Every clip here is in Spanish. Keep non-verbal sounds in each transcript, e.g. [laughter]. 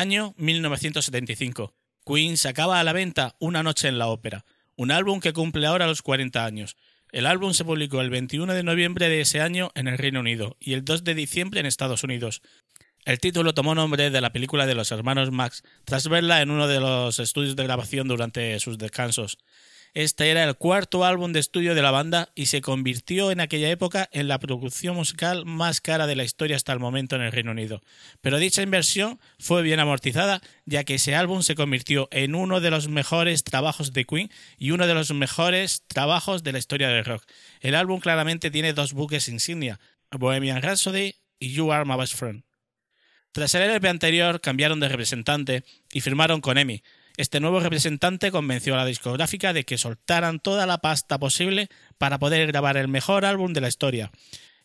Año 1975. Queen sacaba a la venta Una noche en la ópera, un álbum que cumple ahora los 40 años. El álbum se publicó el 21 de noviembre de ese año en el Reino Unido y el 2 de diciembre en Estados Unidos. El título tomó nombre de la película de los hermanos Max tras verla en uno de los estudios de grabación durante sus descansos. Este era el cuarto álbum de estudio de la banda y se convirtió en aquella época en la producción musical más cara de la historia hasta el momento en el Reino Unido. Pero dicha inversión fue bien amortizada, ya que ese álbum se convirtió en uno de los mejores trabajos de Queen y uno de los mejores trabajos de la historia del rock. El álbum claramente tiene dos buques insignia, Bohemian Rhapsody y You Are My Best Friend. Tras el LP anterior cambiaron de representante y firmaron con EMI, este nuevo representante convenció a la discográfica de que soltaran toda la pasta posible para poder grabar el mejor álbum de la historia.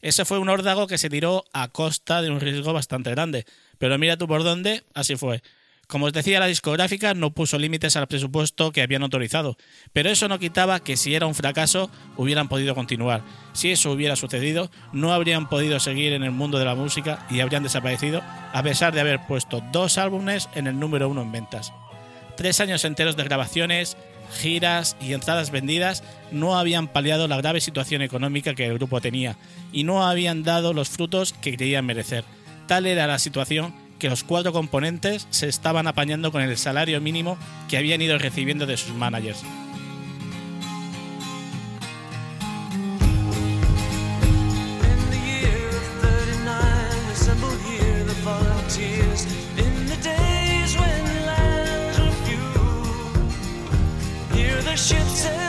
Ese fue un órdago que se tiró a costa de un riesgo bastante grande, pero mira tú por dónde, así fue. Como os decía, la discográfica no puso límites al presupuesto que habían autorizado, pero eso no quitaba que si era un fracaso hubieran podido continuar. Si eso hubiera sucedido, no habrían podido seguir en el mundo de la música y habrían desaparecido, a pesar de haber puesto dos álbumes en el número uno en ventas. Tres años enteros de grabaciones, giras y entradas vendidas no habían paliado la grave situación económica que el grupo tenía y no habían dado los frutos que creían merecer. Tal era la situación que los cuatro componentes se estaban apañando con el salario mínimo que habían ido recibiendo de sus managers. La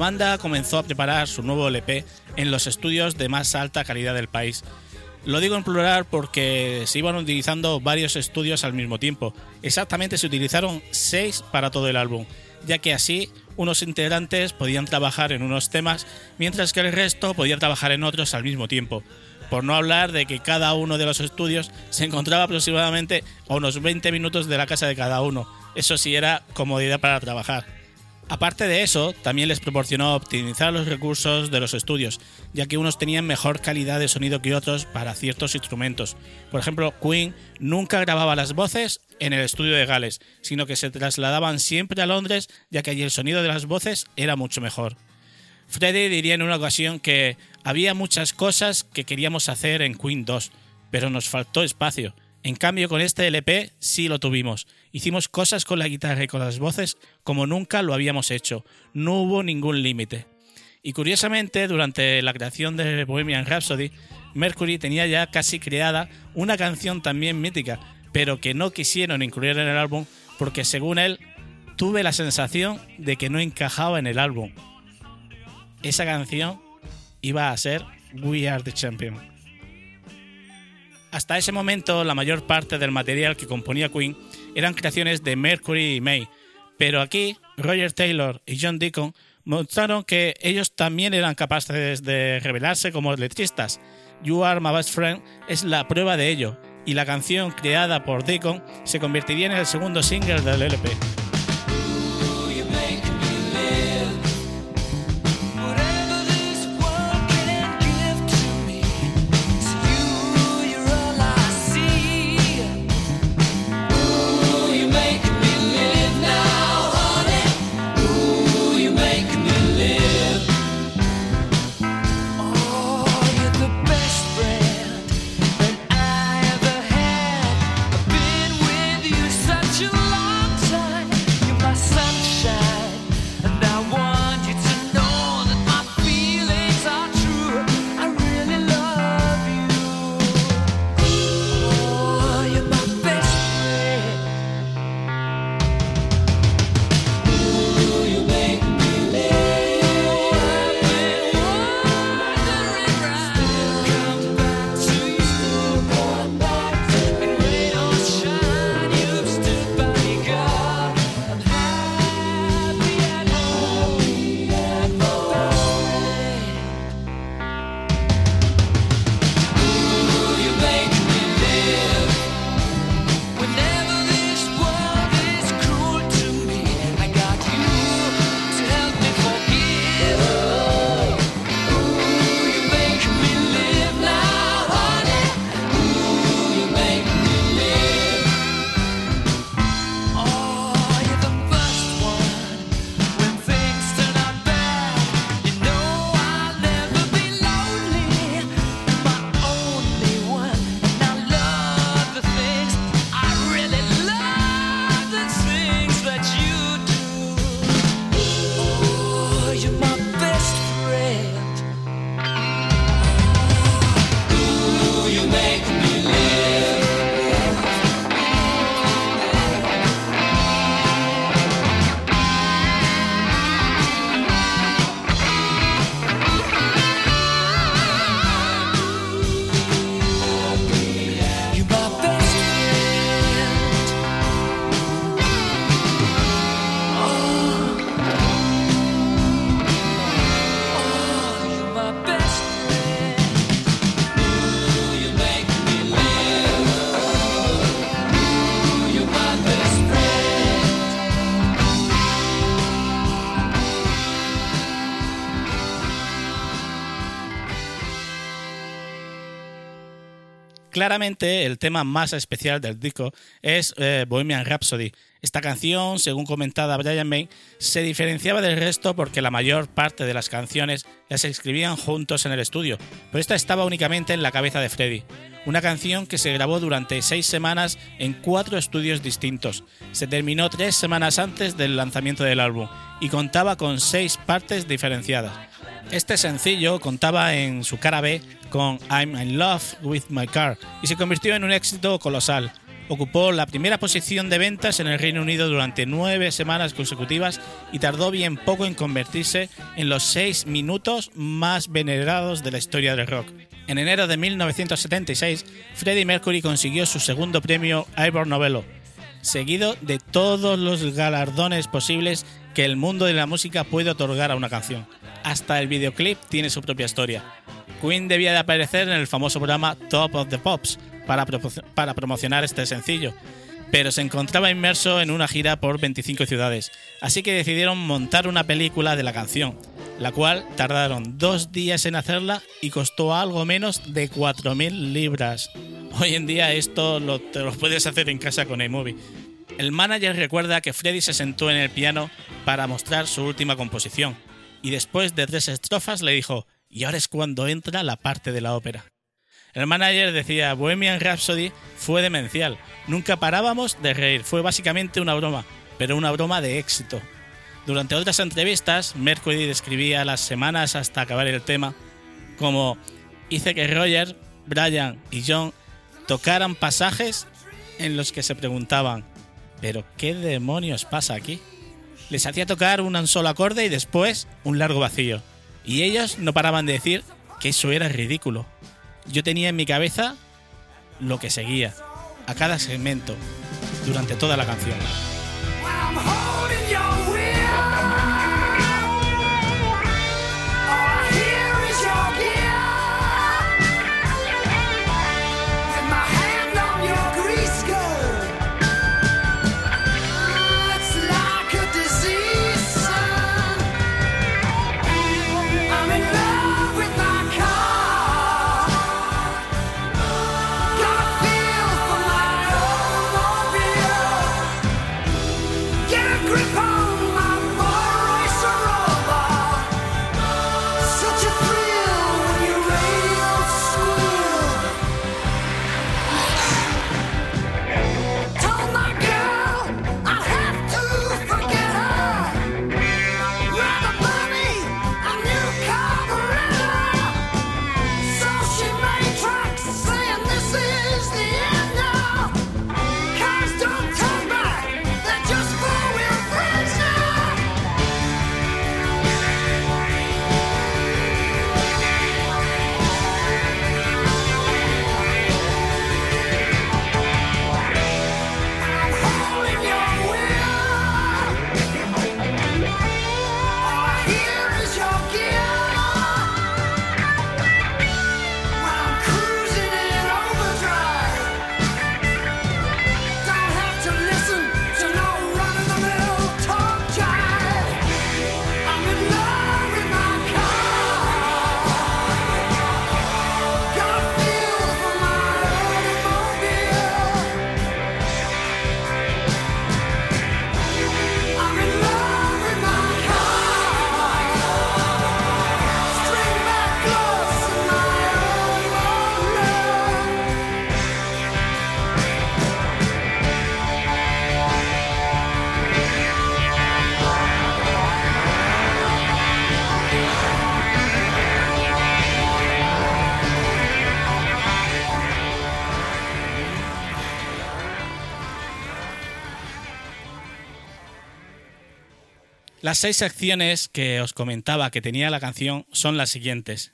banda comenzó a preparar su nuevo LP en los estudios de más alta calidad del país. Lo digo en plural porque se iban utilizando varios estudios al mismo tiempo. Exactamente se utilizaron seis para todo el álbum, ya que así unos integrantes podían trabajar en unos temas, mientras que el resto podía trabajar en otros al mismo tiempo. Por no hablar de que cada uno de los estudios se encontraba aproximadamente unos 20 minutos de la casa de cada uno. Eso sí era comodidad para trabajar. Aparte de eso, también les proporcionó optimizar los recursos de los estudios, ya que unos tenían mejor calidad de sonido que otros para ciertos instrumentos. Por ejemplo, Queen nunca grababa las voces en el estudio de Gales, sino que se trasladaban siempre a Londres, ya que allí el sonido de las voces era mucho mejor. Freddy diría en una ocasión que había muchas cosas que queríamos hacer en Queen 2, pero nos faltó espacio. En cambio, con este LP sí lo tuvimos. Hicimos cosas con la guitarra y con las voces como nunca lo habíamos hecho. No hubo ningún límite. Y curiosamente, durante la creación de Bohemian Rhapsody, Mercury tenía ya casi creada una canción también mítica, pero que no quisieron incluir en el álbum porque según él, tuve la sensación de que no encajaba en el álbum. Esa canción iba a ser We Are the Champion. Hasta ese momento, la mayor parte del material que componía Queen eran creaciones de Mercury y May, pero aquí Roger Taylor y John Deacon mostraron que ellos también eran capaces de revelarse como letristas. You Are My Best Friend es la prueba de ello, y la canción creada por Deacon se convertiría en el segundo single del LP. Claramente el tema más especial del disco es eh, Bohemian Rhapsody. Esta canción, según comentaba Brian May, se diferenciaba del resto porque la mayor parte de las canciones las escribían juntos en el estudio, pero esta estaba únicamente en la cabeza de Freddie. Una canción que se grabó durante seis semanas en cuatro estudios distintos. Se terminó tres semanas antes del lanzamiento del álbum y contaba con seis partes diferenciadas. Este sencillo contaba en su cara B con I'm in Love with My Car y se convirtió en un éxito colosal. Ocupó la primera posición de ventas en el Reino Unido durante nueve semanas consecutivas y tardó bien poco en convertirse en los seis minutos más venerados de la historia del rock. En enero de 1976, Freddie Mercury consiguió su segundo premio Ivor Novello, seguido de todos los galardones posibles que el mundo de la música puede otorgar a una canción. Hasta el videoclip tiene su propia historia. Queen debía de aparecer en el famoso programa Top of the Pops para, para promocionar este sencillo, pero se encontraba inmerso en una gira por 25 ciudades, así que decidieron montar una película de la canción, la cual tardaron dos días en hacerla y costó algo menos de 4.000 libras. Hoy en día esto lo, te lo puedes hacer en casa con iMovie. El manager recuerda que Freddy se sentó en el piano para mostrar su última composición, y después de tres estrofas le dijo, y ahora es cuando entra la parte de la ópera. El manager decía, Bohemian Rhapsody fue demencial, nunca parábamos de reír, fue básicamente una broma, pero una broma de éxito. Durante otras entrevistas, Mercury describía las semanas hasta acabar el tema como hice que Roger, Brian y John tocaran pasajes en los que se preguntaban, ¿pero qué demonios pasa aquí? Les hacía tocar un solo acorde y después un largo vacío. Y ellos no paraban de decir que eso era ridículo. Yo tenía en mi cabeza lo que seguía, a cada segmento, durante toda la canción. Las seis secciones que os comentaba que tenía la canción son las siguientes.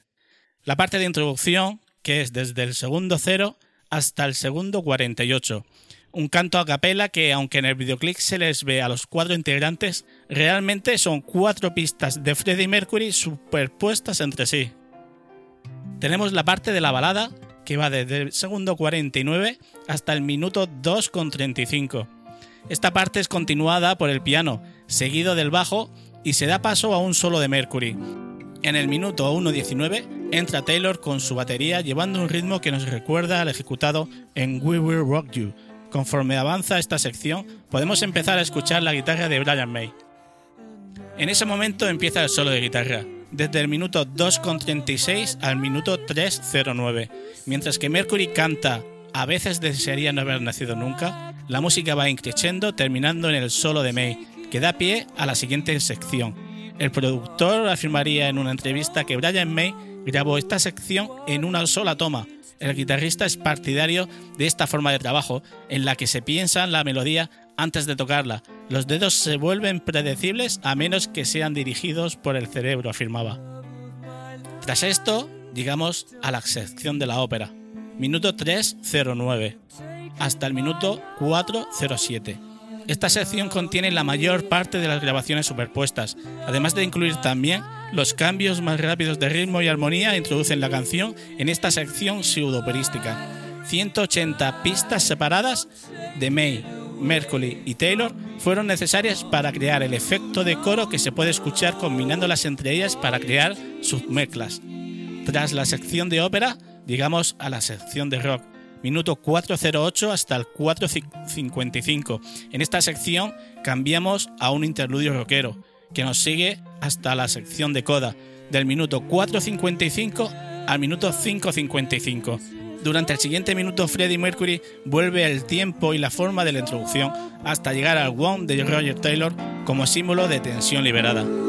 La parte de introducción, que es desde el segundo cero hasta el segundo 48. Un canto a capela que, aunque en el videoclip se les ve a los cuatro integrantes, realmente son cuatro pistas de Freddie Mercury superpuestas entre sí. Tenemos la parte de la balada, que va desde el segundo 49 hasta el minuto 2,35. Esta parte es continuada por el piano, seguido del bajo y se da paso a un solo de Mercury. En el minuto 1.19 entra Taylor con su batería llevando un ritmo que nos recuerda al ejecutado en We Will Rock You. Conforme avanza esta sección, podemos empezar a escuchar la guitarra de Brian May. En ese momento empieza el solo de guitarra, desde el minuto 2.36 al minuto 3.09, mientras que Mercury canta A veces desearía no haber nacido nunca, la música va increciendo terminando en el solo de May, que da pie a la siguiente sección. El productor afirmaría en una entrevista que Brian May grabó esta sección en una sola toma. El guitarrista es partidario de esta forma de trabajo, en la que se piensa en la melodía antes de tocarla. Los dedos se vuelven predecibles a menos que sean dirigidos por el cerebro, afirmaba. Tras esto, llegamos a la sección de la ópera. Minuto 309 hasta el minuto 407. Esta sección contiene la mayor parte de las grabaciones superpuestas, además de incluir también los cambios más rápidos de ritmo y armonía introducen la canción en esta sección pseudo-operística. 180 pistas separadas de May, Mercury y Taylor fueron necesarias para crear el efecto de coro que se puede escuchar combinándolas entre ellas para crear submezclas. Tras la sección de ópera, llegamos a la sección de rock minuto 408 hasta el 455. En esta sección cambiamos a un interludio rockero, que nos sigue hasta la sección de coda, del minuto 455 al minuto 555. Durante el siguiente minuto Freddie Mercury vuelve el tiempo y la forma de la introducción hasta llegar al One de Roger Taylor como símbolo de tensión liberada.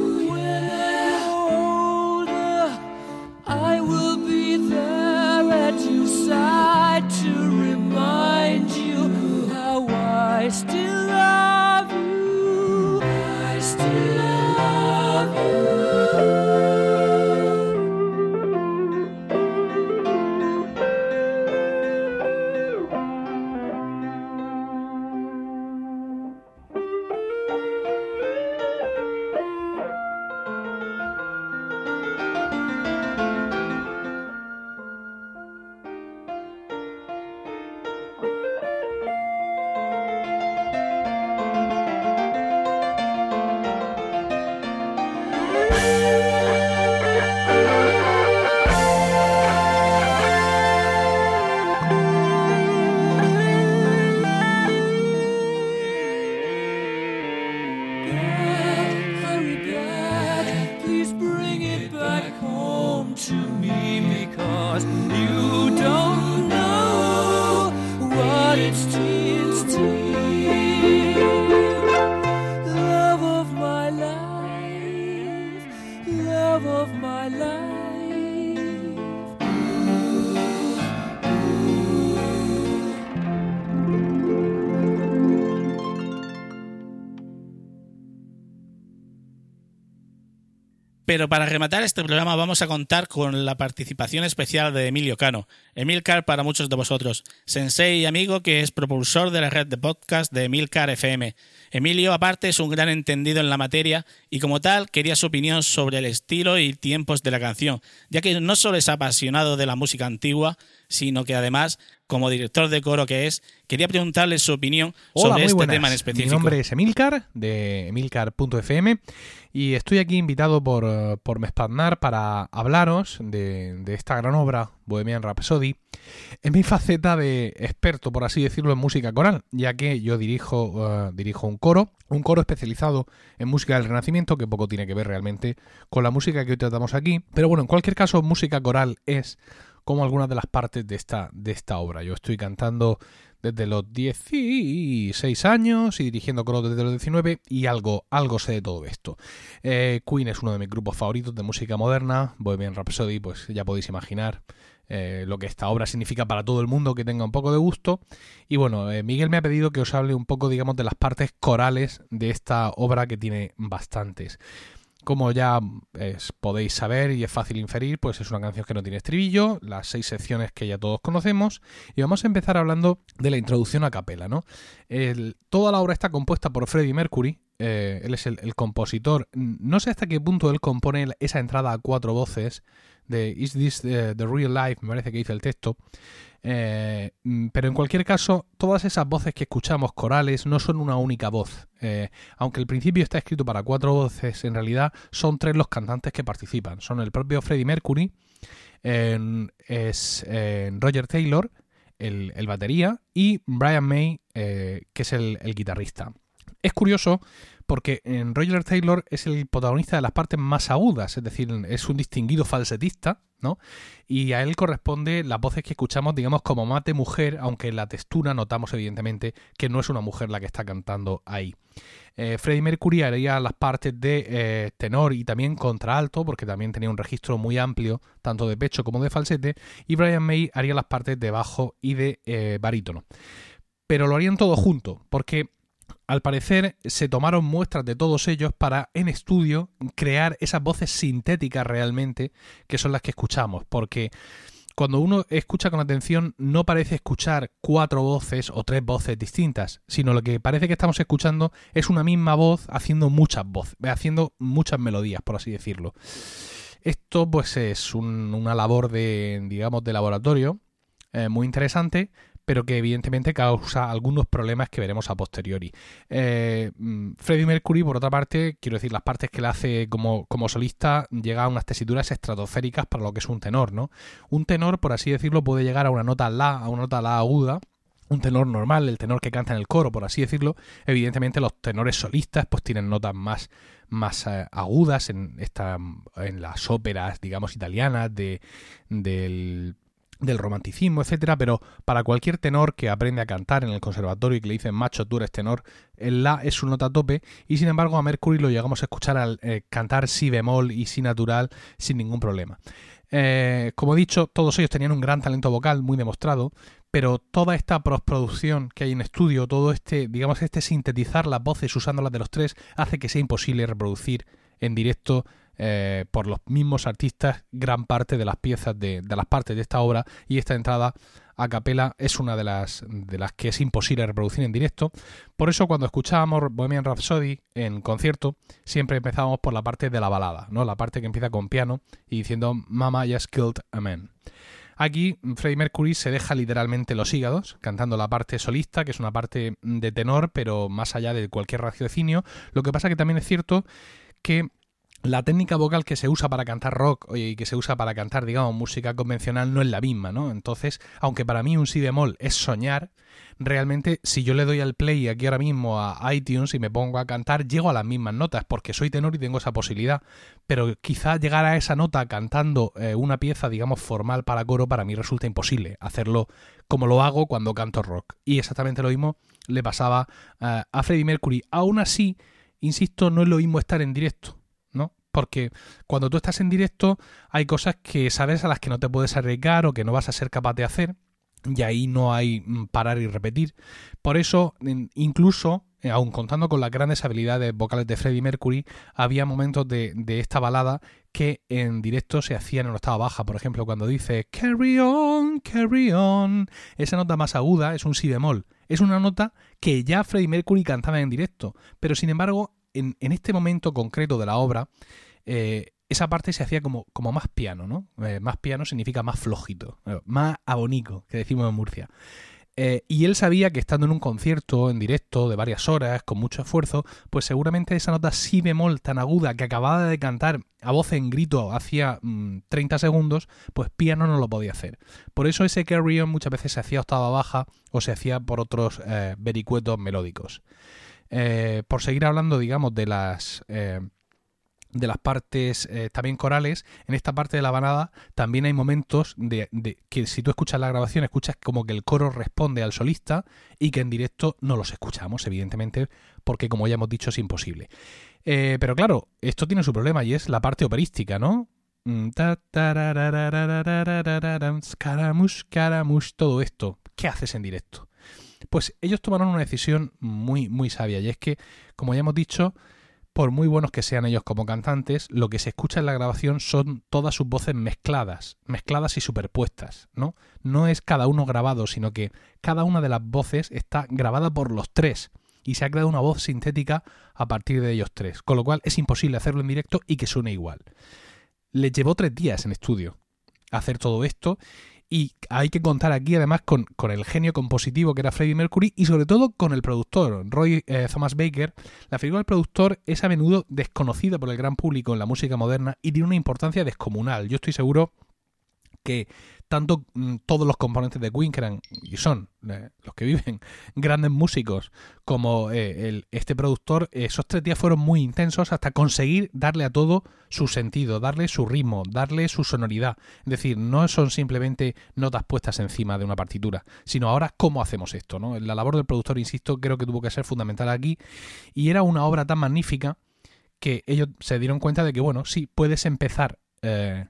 Pero para rematar este programa vamos a contar con la participación especial de Emilio Cano. Emilcar para muchos de vosotros, sensei y amigo que es propulsor de la red de podcast de Emilcar FM. Emilio, aparte, es un gran entendido en la materia y como tal quería su opinión sobre el estilo y tiempos de la canción, ya que no solo es apasionado de la música antigua, sino que además, como director de coro que es, quería preguntarle su opinión sobre este tema en específico. Mi nombre es Emilcar, de emilcar.fm, y estoy aquí invitado por, por Mespaznar para hablaros de, esta gran obra, Bohemian Rhapsody, en mi faceta de experto, por así decirlo, en música coral, ya que yo dirijo, uh, dirijo un coro, un coro especializado en música del Renacimiento, que poco tiene que ver realmente con la música que hoy tratamos aquí, pero bueno, en cualquier caso, música coral es como algunas de las partes de esta, de esta obra. Yo estoy cantando desde los 16 años y dirigiendo coros desde los 19 y algo, algo sé de todo esto. Eh, Queen es uno de mis grupos favoritos de música moderna, Bohemian Rhapsody, pues ya podéis imaginar eh, lo que esta obra significa para todo el mundo que tenga un poco de gusto. Y bueno, eh, Miguel me ha pedido que os hable un poco, digamos, de las partes corales de esta obra que tiene bastantes. Como ya podéis saber y es fácil inferir, pues es una canción que no tiene estribillo, las seis secciones que ya todos conocemos, y vamos a empezar hablando de la introducción a capela, ¿no? toda la obra está compuesta por Freddie Mercury, eh, él es el, compositor. No sé hasta qué punto él compone esa entrada a cuatro voces de Is This the, Real Life, me parece que dice el texto. Eh, mm, pero en cualquier caso, todas esas voces que escuchamos corales no son una única voz. Eh, aunque el principio está escrito para cuatro voces, en realidad son tres los cantantes que participan. Son el propio Freddie Mercury, es Roger Taylor, el, batería, y Brian May, que es el guitarrista. Es curioso porque en Roger Taylor es el protagonista de las partes más agudas, es decir, es un distinguido falsetista, ¿no? Y a él corresponde las voces que escuchamos, digamos, como mate mujer, aunque en la textura notamos evidentemente que no es una mujer la que está cantando ahí. Eh, Freddie Mercury haría las partes de eh, tenor y también contralto, porque también tenía un registro muy amplio, tanto de pecho como de falsete, y Brian May haría las partes de bajo y de eh, barítono. Pero lo harían todo junto, porque al parecer se tomaron muestras de todos ellos para en estudio crear esas voces sintéticas realmente que son las que escuchamos, porque cuando uno escucha con atención no parece escuchar cuatro voces o tres voces distintas, sino lo que parece que estamos escuchando es una misma voz haciendo muchas voces, haciendo muchas melodías, por así decirlo. Esto pues es una labor de, digamos, de laboratorio eh, muy interesante, pero que evidentemente causa algunos problemas que veremos a posteriori. Eh, mm, Freddie Mercury, por otra parte, quiero decir, las partes que le hace como, como solista llega a unas tesituras estratosféricas para lo que es un tenor, ¿no? Un tenor, por así decirlo, puede llegar a una nota la, a una nota la aguda, un tenor normal, el tenor que canta en el coro, por así decirlo, evidentemente los tenores solistas pues tienen notas más, más eh, agudas en, esta, en las óperas, digamos, italianas de, del del romanticismo, etcétera, pero para cualquier tenor que aprende a cantar en el conservatorio y que le dicen macho, tú tenor, el la es su nota tope y sin embargo a Mercury lo llegamos a escuchar al eh, cantar si bemol y si natural sin ningún problema. Eh, como he dicho, todos ellos tenían un gran talento vocal muy demostrado, pero toda esta postproducción que hay en estudio, todo este, digamos, este sintetizar las voces usando las de los tres, hace que sea imposible reproducir en directo eh, por los mismos artistas gran parte de las piezas de, las partes de esta obra y esta entrada a capela es una de las, de las que es imposible reproducir en directo. Por eso cuando escuchábamos Bohemian Rhapsody en concierto, siempre empezábamos por la parte de la balada, ¿no? La parte que empieza con piano y diciendo Mama just killed a man. Aquí Freddie Mercury se deja literalmente los hígados, cantando la parte solista, que es una parte de tenor, pero más allá de cualquier raciocinio. Lo que pasa que también es cierto que la técnica vocal que se usa para cantar rock y que se usa para cantar, digamos, música convencional no es la misma, ¿no? Entonces, aunque para mí un si bemol es soñar, realmente si yo le doy al play aquí ahora mismo a iTunes y me pongo a cantar, llego a las mismas notas porque soy tenor y tengo esa posibilidad. Pero quizá llegar a esa nota cantando eh, una pieza, digamos, formal para coro, para mí resulta imposible hacerlo como lo hago cuando canto rock. Y exactamente lo mismo le pasaba eh, a Freddie Mercury. Aún así, insisto, no es lo mismo estar en directo porque cuando tú estás en directo hay cosas que sabes a las que no te puedes arriesgar o que no vas a ser capaz de hacer y ahí no hay mm, parar y repetir. Por eso, incluso eh, aun contando con las grandes habilidades vocales de Freddie Mercury, había momentos de, esta balada que en directo se hacían en octava baja. Por ejemplo, cuando dice Carry on, carry on, esa nota más aguda es un si bemol. Es una nota que ya Freddie Mercury cantaba en directo, pero sin embargo, en este momento concreto de la obra, eh, esa parte se hacía como, como más piano, ¿no? Eh, más piano significa más flojito, eh, más abonico, que decimos en Murcia. Y él sabía que estando en un concierto en directo de varias horas, con mucho esfuerzo, pues seguramente esa nota si bemol tan aguda que acababa de cantar a voz en grito hacía 30 mm, segundos, pues piano no lo podía hacer. Por eso ese carry on muchas veces se hacía octava baja o se hacía por otros vericuetos melódicos. por seguir hablando, digamos, de las de las partes eh, también corales, en esta parte de la banada también hay momentos de, que si tú escuchas la grabación escuchas como que el coro responde al solista y que en directo no los escuchamos, evidentemente, porque como ya hemos dicho es imposible. Eh, pero claro, esto tiene su problema y es la parte operística, ¿no? Caramush, caramush, todo esto. ¿Qué haces en directo? Pues ellos tomaron una decisión muy, muy sabia y es que, como ya hemos dicho, por muy buenos que sean ellos como cantantes, lo que se escucha en la grabación son todas sus voces mezcladas, mezcladas y superpuestas, ¿no? No es cada uno grabado, sino que cada una de las voces está grabada por los tres y se ha creado una voz sintética a partir de ellos tres, con lo cual es imposible hacerlo en directo y que suene igual. Les llevó tres días en estudio hacer todo esto y hay que contar aquí además con, el genio compositivo que era Freddie Mercury y sobre todo con el productor, Roy eh, Thomas Baker. La figura del productor es a menudo desconocida por el gran público en la música moderna y tiene una importancia descomunal. Yo estoy seguro que tanto mm, todos los componentes de eran y son eh, los que viven [laughs] grandes músicos, como eh, el, este productor, esos tres días fueron muy intensos hasta conseguir darle a todo su sentido, darle su ritmo, darle su sonoridad. Es decir, no son simplemente notas puestas encima de una partitura, sino ahora cómo hacemos esto. ¿no? La labor del productor, insisto, creo que tuvo que ser fundamental aquí y era una obra tan magnífica que ellos se dieron cuenta de que, bueno, sí, puedes empezar. Eh,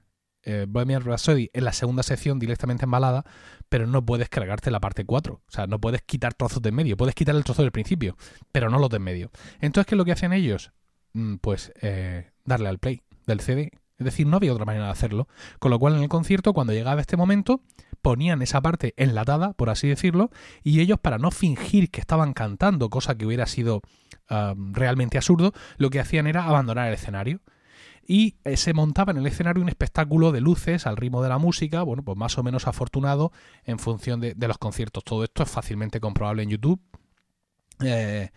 eh, en la segunda sección directamente embalada, pero no puedes cargarte la parte 4. O sea, no puedes quitar trozos de en medio. Puedes quitar el trozo del principio, pero no los de en medio. Entonces, ¿qué es lo que hacen ellos? Mm, pues eh, darle al play del CD. Es decir, no había otra manera de hacerlo. Con lo cual, en el concierto, cuando llegaba este momento, ponían esa parte enlatada, por así decirlo, y ellos, para no fingir que estaban cantando, cosa que hubiera sido realmente absurdo, lo que hacían era abandonar el escenario y eh, se montaba en el escenario un espectáculo de luces al ritmo de la música, bueno, pues más o menos afortunado en función de, los conciertos. Todo esto es fácilmente comprobable en YouTube. Eh,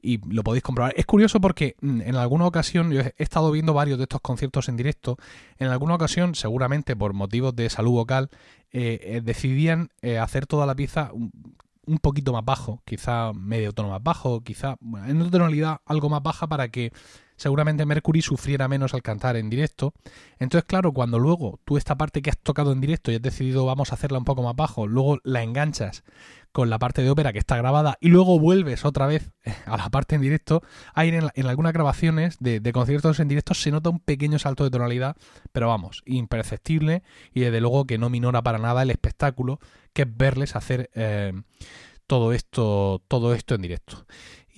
y lo podéis comprobar. Es curioso porque mm, en alguna ocasión, yo he estado viendo varios de estos conciertos en directo, en alguna ocasión, seguramente por motivos de salud vocal, eh, decidían hacer toda la pieza un, poquito más bajo, quizá medio tono más bajo, quizá en una tonalidad algo más baja para que seguramente Mercury sufriera menos al cantar en directo. Entonces, claro, cuando luego tú esta parte que has tocado en directo y has decidido vamos a hacerla un poco más bajo, luego la enganchas con la parte de ópera que está grabada y luego vuelves otra vez [laughs] a la parte en directo, hay en, algunas grabaciones de, conciertos en directo se nota un pequeño salto de tonalidad, pero vamos, imperceptible y desde luego que no minora para nada el espectáculo que es verles hacer eh, todo esto, todo esto en directo.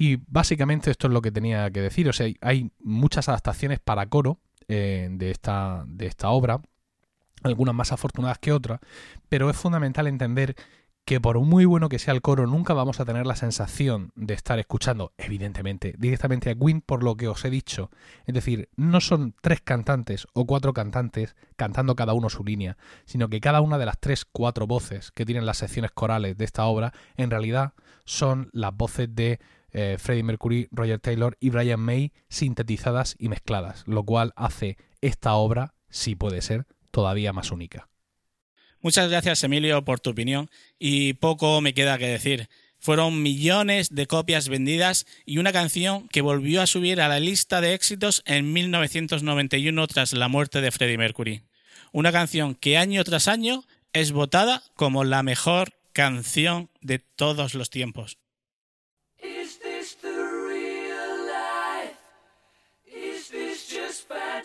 Y básicamente esto es lo que tenía que decir. O sea, hay muchas adaptaciones para coro eh, de, esta, de esta obra, algunas más afortunadas que otras, pero es fundamental entender que por muy bueno que sea el coro, nunca vamos a tener la sensación de estar escuchando, evidentemente, directamente a Queen por lo que os he dicho. Es decir, no son tres cantantes o cuatro cantantes cantando cada uno su línea, sino que cada una de las tres, cuatro voces que tienen las secciones corales de esta obra, en realidad son las voces de eh, Freddie Mercury, Roger Taylor y Brian May sintetizadas y mezcladas, lo cual hace esta obra, si puede ser, todavía más única. Muchas gracias Emilio por tu opinión y poco me queda que decir. Fueron millones de copias vendidas y una canción que volvió a subir a la lista de éxitos en 1991 tras la muerte de Freddie Mercury. Una canción que año tras año es votada como la mejor canción de todos los tiempos.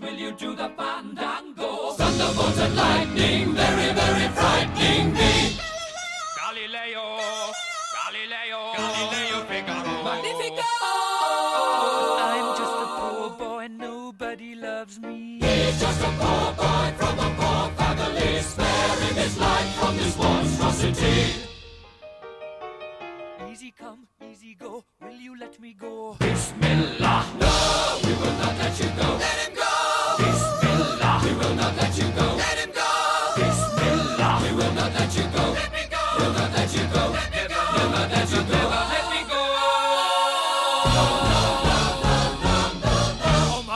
will you do the fandango? Thunderbolt!